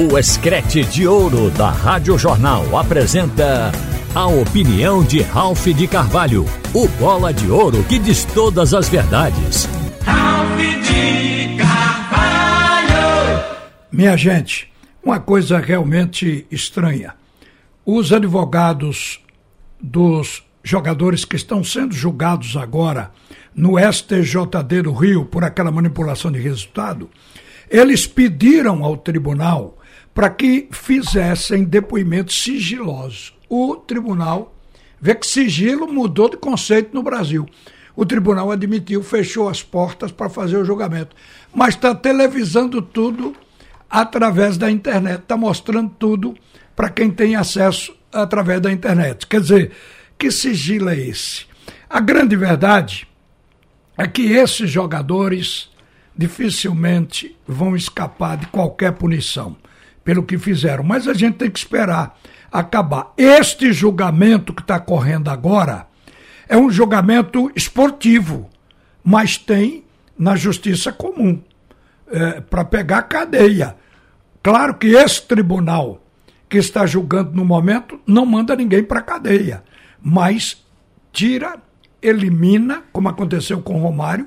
O Escrete de Ouro da Rádio Jornal apresenta a opinião de Ralph de Carvalho, o bola de ouro que diz todas as verdades. Ralph de Carvalho! Minha gente, uma coisa realmente estranha. Os advogados dos jogadores que estão sendo julgados agora no STJD do Rio por aquela manipulação de resultado, eles pediram ao tribunal para que fizessem depoimento sigiloso. O tribunal vê que sigilo mudou de conceito no Brasil. O tribunal admitiu, fechou as portas para fazer o julgamento. Mas está televisando tudo através da internet, está mostrando tudo para quem tem acesso através da internet. Quer dizer, que sigilo é esse? A grande verdade é que esses jogadores dificilmente vão escapar de qualquer punição pelo que fizeram. Mas a gente tem que esperar acabar. Este julgamento que está correndo agora é um julgamento esportivo, mas tem na justiça comum é, para pegar cadeia. Claro que esse tribunal que está julgando no momento não manda ninguém para cadeia, mas tira, elimina, como aconteceu com Romário,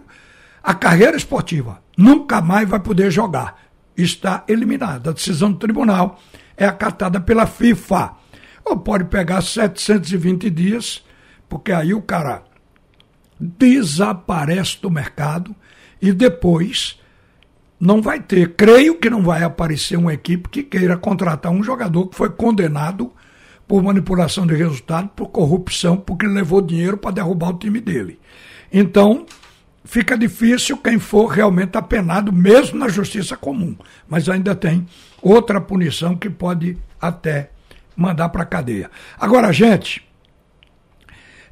a carreira esportiva. Nunca mais vai poder jogar está eliminada. A decisão do tribunal é acatada pela FIFA. Ou pode pegar 720 dias, porque aí o cara desaparece do mercado e depois não vai ter. Creio que não vai aparecer uma equipe que queira contratar um jogador que foi condenado por manipulação de resultado, por corrupção, porque levou dinheiro para derrubar o time dele. Então, fica difícil quem for realmente apenado, mesmo na justiça comum. Mas ainda tem outra punição que pode até mandar para a cadeia. Agora, gente,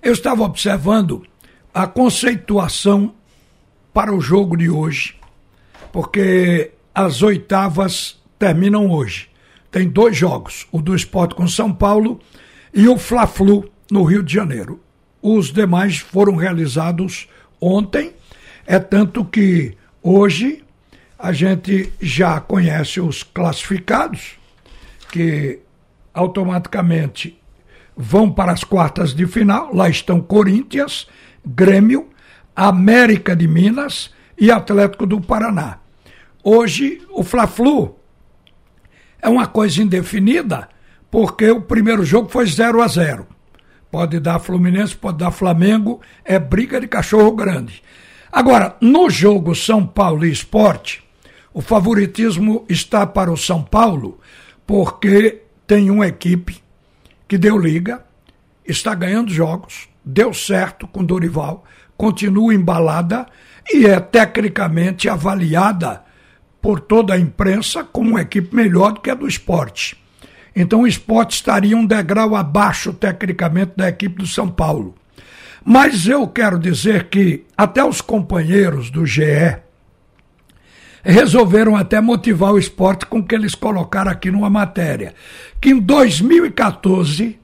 eu estava observando a conceituação para o jogo de hoje, porque as oitavas terminam hoje. Tem dois jogos, o do esporte com São Paulo e o Fla-Flu no Rio de Janeiro. Os demais foram realizados ontem é tanto que hoje a gente já conhece os classificados, que automaticamente vão para as quartas de final. Lá estão Corinthians, Grêmio, América de Minas e Atlético do Paraná. Hoje, o Fla-Flu é uma coisa indefinida, porque o primeiro jogo foi 0 a 0 Pode dar Fluminense, pode dar Flamengo, é briga de cachorro grande. Agora, no jogo São Paulo e Esporte, o favoritismo está para o São Paulo, porque tem uma equipe que deu liga, está ganhando jogos, deu certo com Dorival, continua embalada e é tecnicamente avaliada por toda a imprensa como uma equipe melhor do que a do esporte. Então o esporte estaria um degrau abaixo tecnicamente da equipe do São Paulo. Mas eu quero dizer que até os companheiros do GE resolveram até motivar o esporte com que eles colocaram aqui numa matéria. Que em 2014,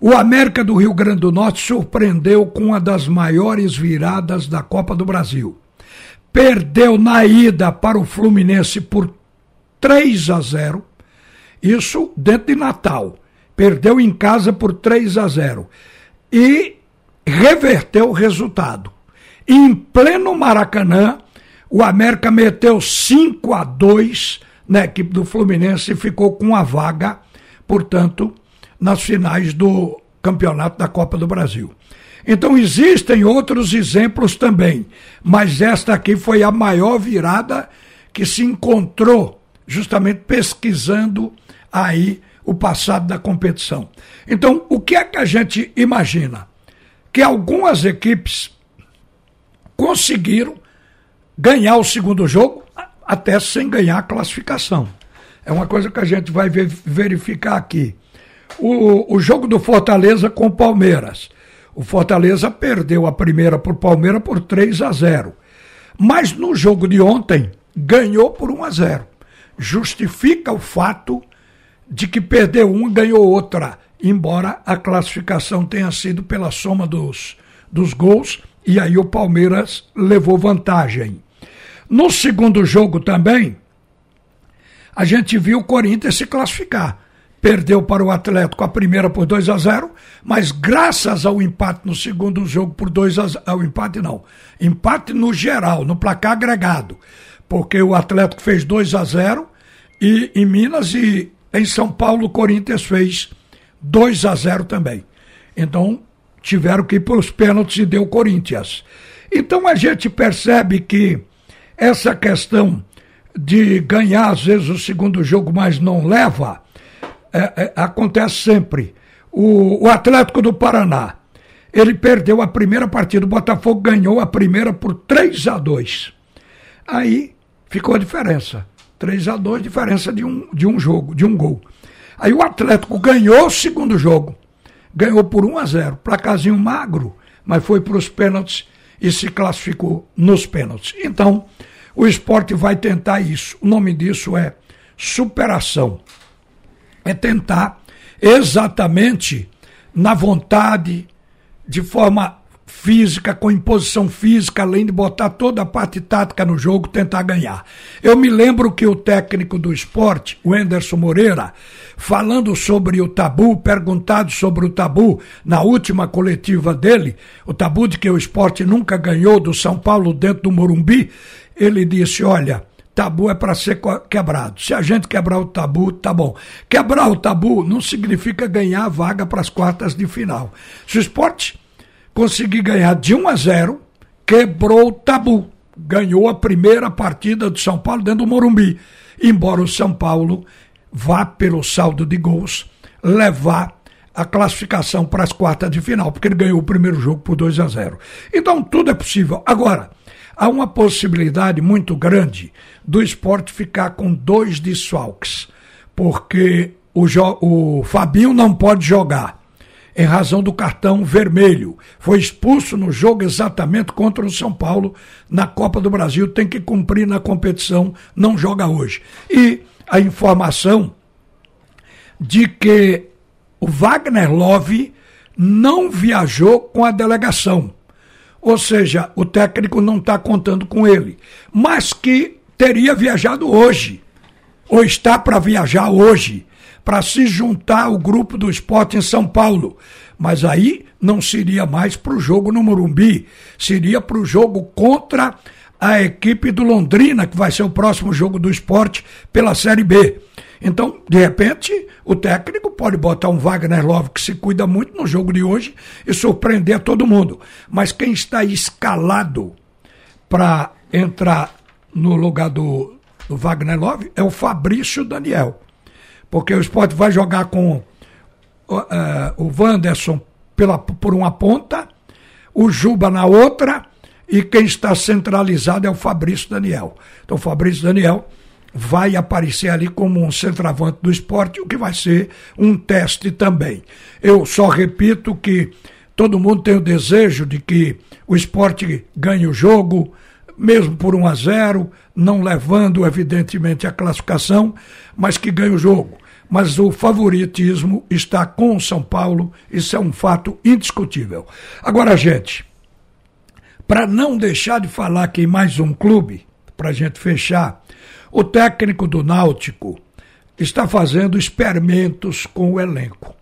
o América do Rio Grande do Norte surpreendeu com uma das maiores viradas da Copa do Brasil. Perdeu na ida para o Fluminense por 3 a 0. Isso dentro de Natal. Perdeu em casa por 3 a 0. E reverteu o resultado. Em pleno Maracanã, o América meteu 5 a 2 na equipe do Fluminense e ficou com a vaga, portanto, nas finais do Campeonato da Copa do Brasil. Então existem outros exemplos também, mas esta aqui foi a maior virada que se encontrou justamente pesquisando aí o passado da competição. Então, o que é que a gente imagina? Que algumas equipes conseguiram ganhar o segundo jogo até sem ganhar a classificação. É uma coisa que a gente vai verificar aqui. O, o jogo do Fortaleza com o Palmeiras. O Fortaleza perdeu a primeira por Palmeiras por 3 a 0. Mas no jogo de ontem ganhou por 1 a 0. Justifica o fato de que perdeu um ganhou outra embora a classificação tenha sido pela soma dos, dos gols, e aí o Palmeiras levou vantagem. No segundo jogo também, a gente viu o Corinthians se classificar. Perdeu para o Atlético a primeira por 2 a 0 mas graças ao empate no segundo jogo por 2 a 0, ao empate não, empate no geral, no placar agregado, porque o Atlético fez 2 a 0 e em Minas e em São Paulo o Corinthians fez 2 a 0 também. Então tiveram que ir para os pênaltis e deu Corinthians. Então a gente percebe que essa questão de ganhar às vezes o segundo jogo, mas não leva, é, é, acontece sempre. O, o Atlético do Paraná, ele perdeu a primeira partida, o Botafogo ganhou a primeira por 3 a 2 Aí ficou a diferença. 3 a 2 diferença de um, de um jogo, de um gol. Aí o Atlético ganhou o segundo jogo. Ganhou por 1 a 0 Placazinho magro, mas foi para os pênaltis e se classificou nos pênaltis. Então, o esporte vai tentar isso. O nome disso é superação. É tentar exatamente na vontade, de forma física, com imposição física, além de botar toda a parte tática no jogo, tentar ganhar. Eu me lembro que o técnico do esporte, o Enderson Moreira, falando sobre o tabu, perguntado sobre o tabu na última coletiva dele, o tabu de que o esporte nunca ganhou do São Paulo dentro do Morumbi, ele disse: olha. Tabu é para ser quebrado. Se a gente quebrar o tabu, tá bom. Quebrar o tabu não significa ganhar a vaga para as quartas de final. Se o esporte conseguir ganhar de 1 a 0, quebrou o tabu. Ganhou a primeira partida do São Paulo dentro do Morumbi. Embora o São Paulo vá pelo saldo de gols levar a classificação para as quartas de final, porque ele ganhou o primeiro jogo por 2 a 0. Então tudo é possível. Agora, há uma possibilidade muito grande do esporte ficar com dois desfalques, porque o, o Fabinho não pode jogar em razão do cartão vermelho. Foi expulso no jogo exatamente contra o São Paulo na Copa do Brasil, tem que cumprir na competição, não joga hoje. E a informação de que o Wagner Love não viajou com a delegação. Ou seja, o técnico não está contando com ele, mas que teria viajado hoje, ou está para viajar hoje para se juntar ao grupo do esporte em São Paulo. Mas aí não seria mais para o jogo no Morumbi, seria para o jogo contra a equipe do Londrina, que vai ser o próximo jogo do esporte pela Série B. Então, de repente, o técnico pode botar um Wagner Love que se cuida muito no jogo de hoje e surpreender todo mundo. Mas quem está escalado para entrar no lugar do, do Wagner Love é o Fabrício Daniel porque o esporte vai jogar com uh, o Wanderson pela, por uma ponta, o Juba na outra, e quem está centralizado é o Fabrício Daniel. Então, o Fabrício Daniel vai aparecer ali como um centroavante do esporte, o que vai ser um teste também. Eu só repito que todo mundo tem o desejo de que o esporte ganhe o jogo, mesmo por 1 a 0, não levando, evidentemente, a classificação, mas que ganhe o jogo. Mas o favoritismo está com o São Paulo, isso é um fato indiscutível. Agora, gente, para não deixar de falar aqui em mais um clube, para a gente fechar, o técnico do Náutico está fazendo experimentos com o elenco.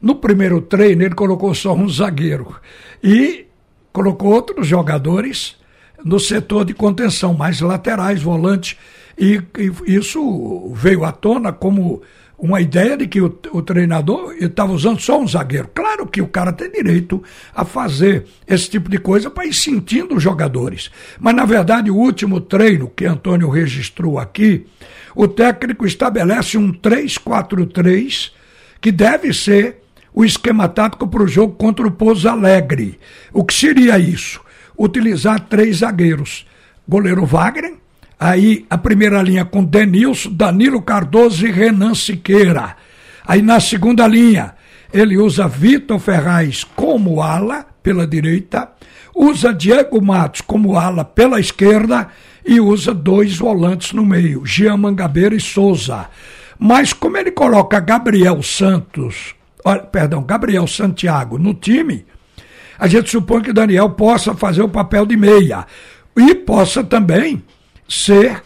No primeiro treino, ele colocou só um zagueiro e colocou outros jogadores no setor de contenção, mais laterais, volante, e, e isso veio à tona como uma ideia de que o, o treinador estava usando só um zagueiro. Claro que o cara tem direito a fazer esse tipo de coisa para ir sentindo os jogadores. Mas, na verdade, o último treino que Antônio registrou aqui, o técnico estabelece um 3-4-3 que deve ser o esquema tático para o jogo contra o Pouso Alegre. O que seria isso? Utilizar três zagueiros. Goleiro Wagner, aí a primeira linha com Denilson, Danilo Cardoso e Renan Siqueira. Aí na segunda linha, ele usa Vitor Ferraz como ala pela direita, usa Diego Matos como ala pela esquerda e usa dois volantes no meio, Jean Mangabeira e Souza. Mas como ele coloca Gabriel Santos, perdão, Gabriel Santiago no time, a gente supõe que Daniel possa fazer o papel de meia e possa também ser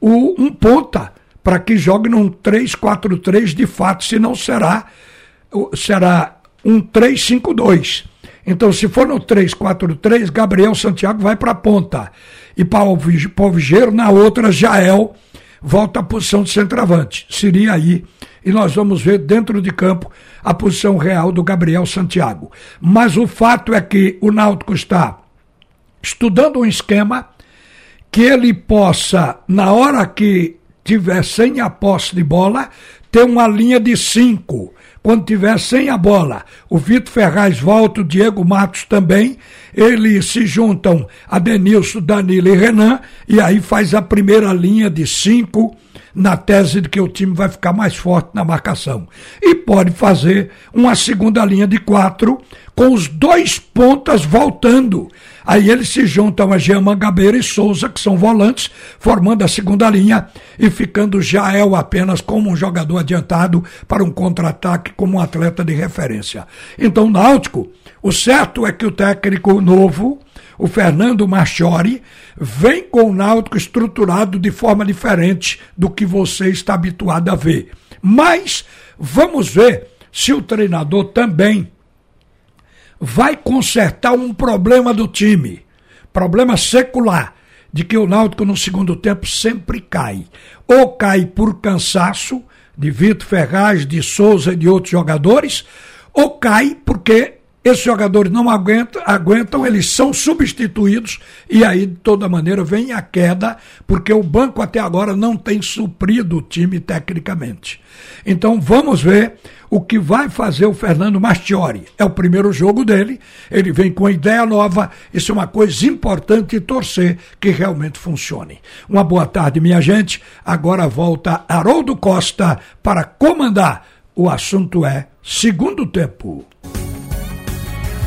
o, um ponta para que jogue num 3-4-3 de fato, senão será, será um 3-5-2. Então, se for no 3-4-3, Gabriel Santiago vai para a ponta. E Paulo Vigeiro, na outra, Jael volta à posição de centroavante. Seria aí. E nós vamos ver dentro de campo a posição real do Gabriel Santiago. Mas o fato é que o Náutico está estudando um esquema que ele possa, na hora que tiver sem a posse de bola, ter uma linha de cinco quando tiver sem a bola. O Vitor Ferraz volta, o Diego Matos também. Eles se juntam a Denilson, Danilo e Renan, e aí faz a primeira linha de cinco na tese de que o time vai ficar mais forte na marcação. E pode fazer uma segunda linha de quatro com os dois pontas voltando. Aí eles se juntam a Jean Mangabeira e Souza, que são volantes, formando a segunda linha e ficando Jael apenas como um jogador adiantado para um contra-ataque como um atleta de referência. Então, Náutico, o certo é que o técnico novo, o Fernando Marchiori, vem com o Náutico estruturado de forma diferente do que você está habituado a ver. Mas vamos ver se o treinador também vai consertar um problema do time, problema secular, de que o Náutico no segundo tempo sempre cai. Ou cai por cansaço de Vitor Ferraz, de Souza e de outros jogadores, ou cai porque esses jogadores não aguentam, aguentam, eles são substituídos e aí, de toda maneira, vem a queda, porque o banco até agora não tem suprido o time tecnicamente. Então vamos ver o que vai fazer o Fernando Mastiori. É o primeiro jogo dele, ele vem com ideia nova, isso é uma coisa importante torcer que realmente funcione. Uma boa tarde, minha gente. Agora volta Haroldo Costa para comandar. O assunto é segundo tempo.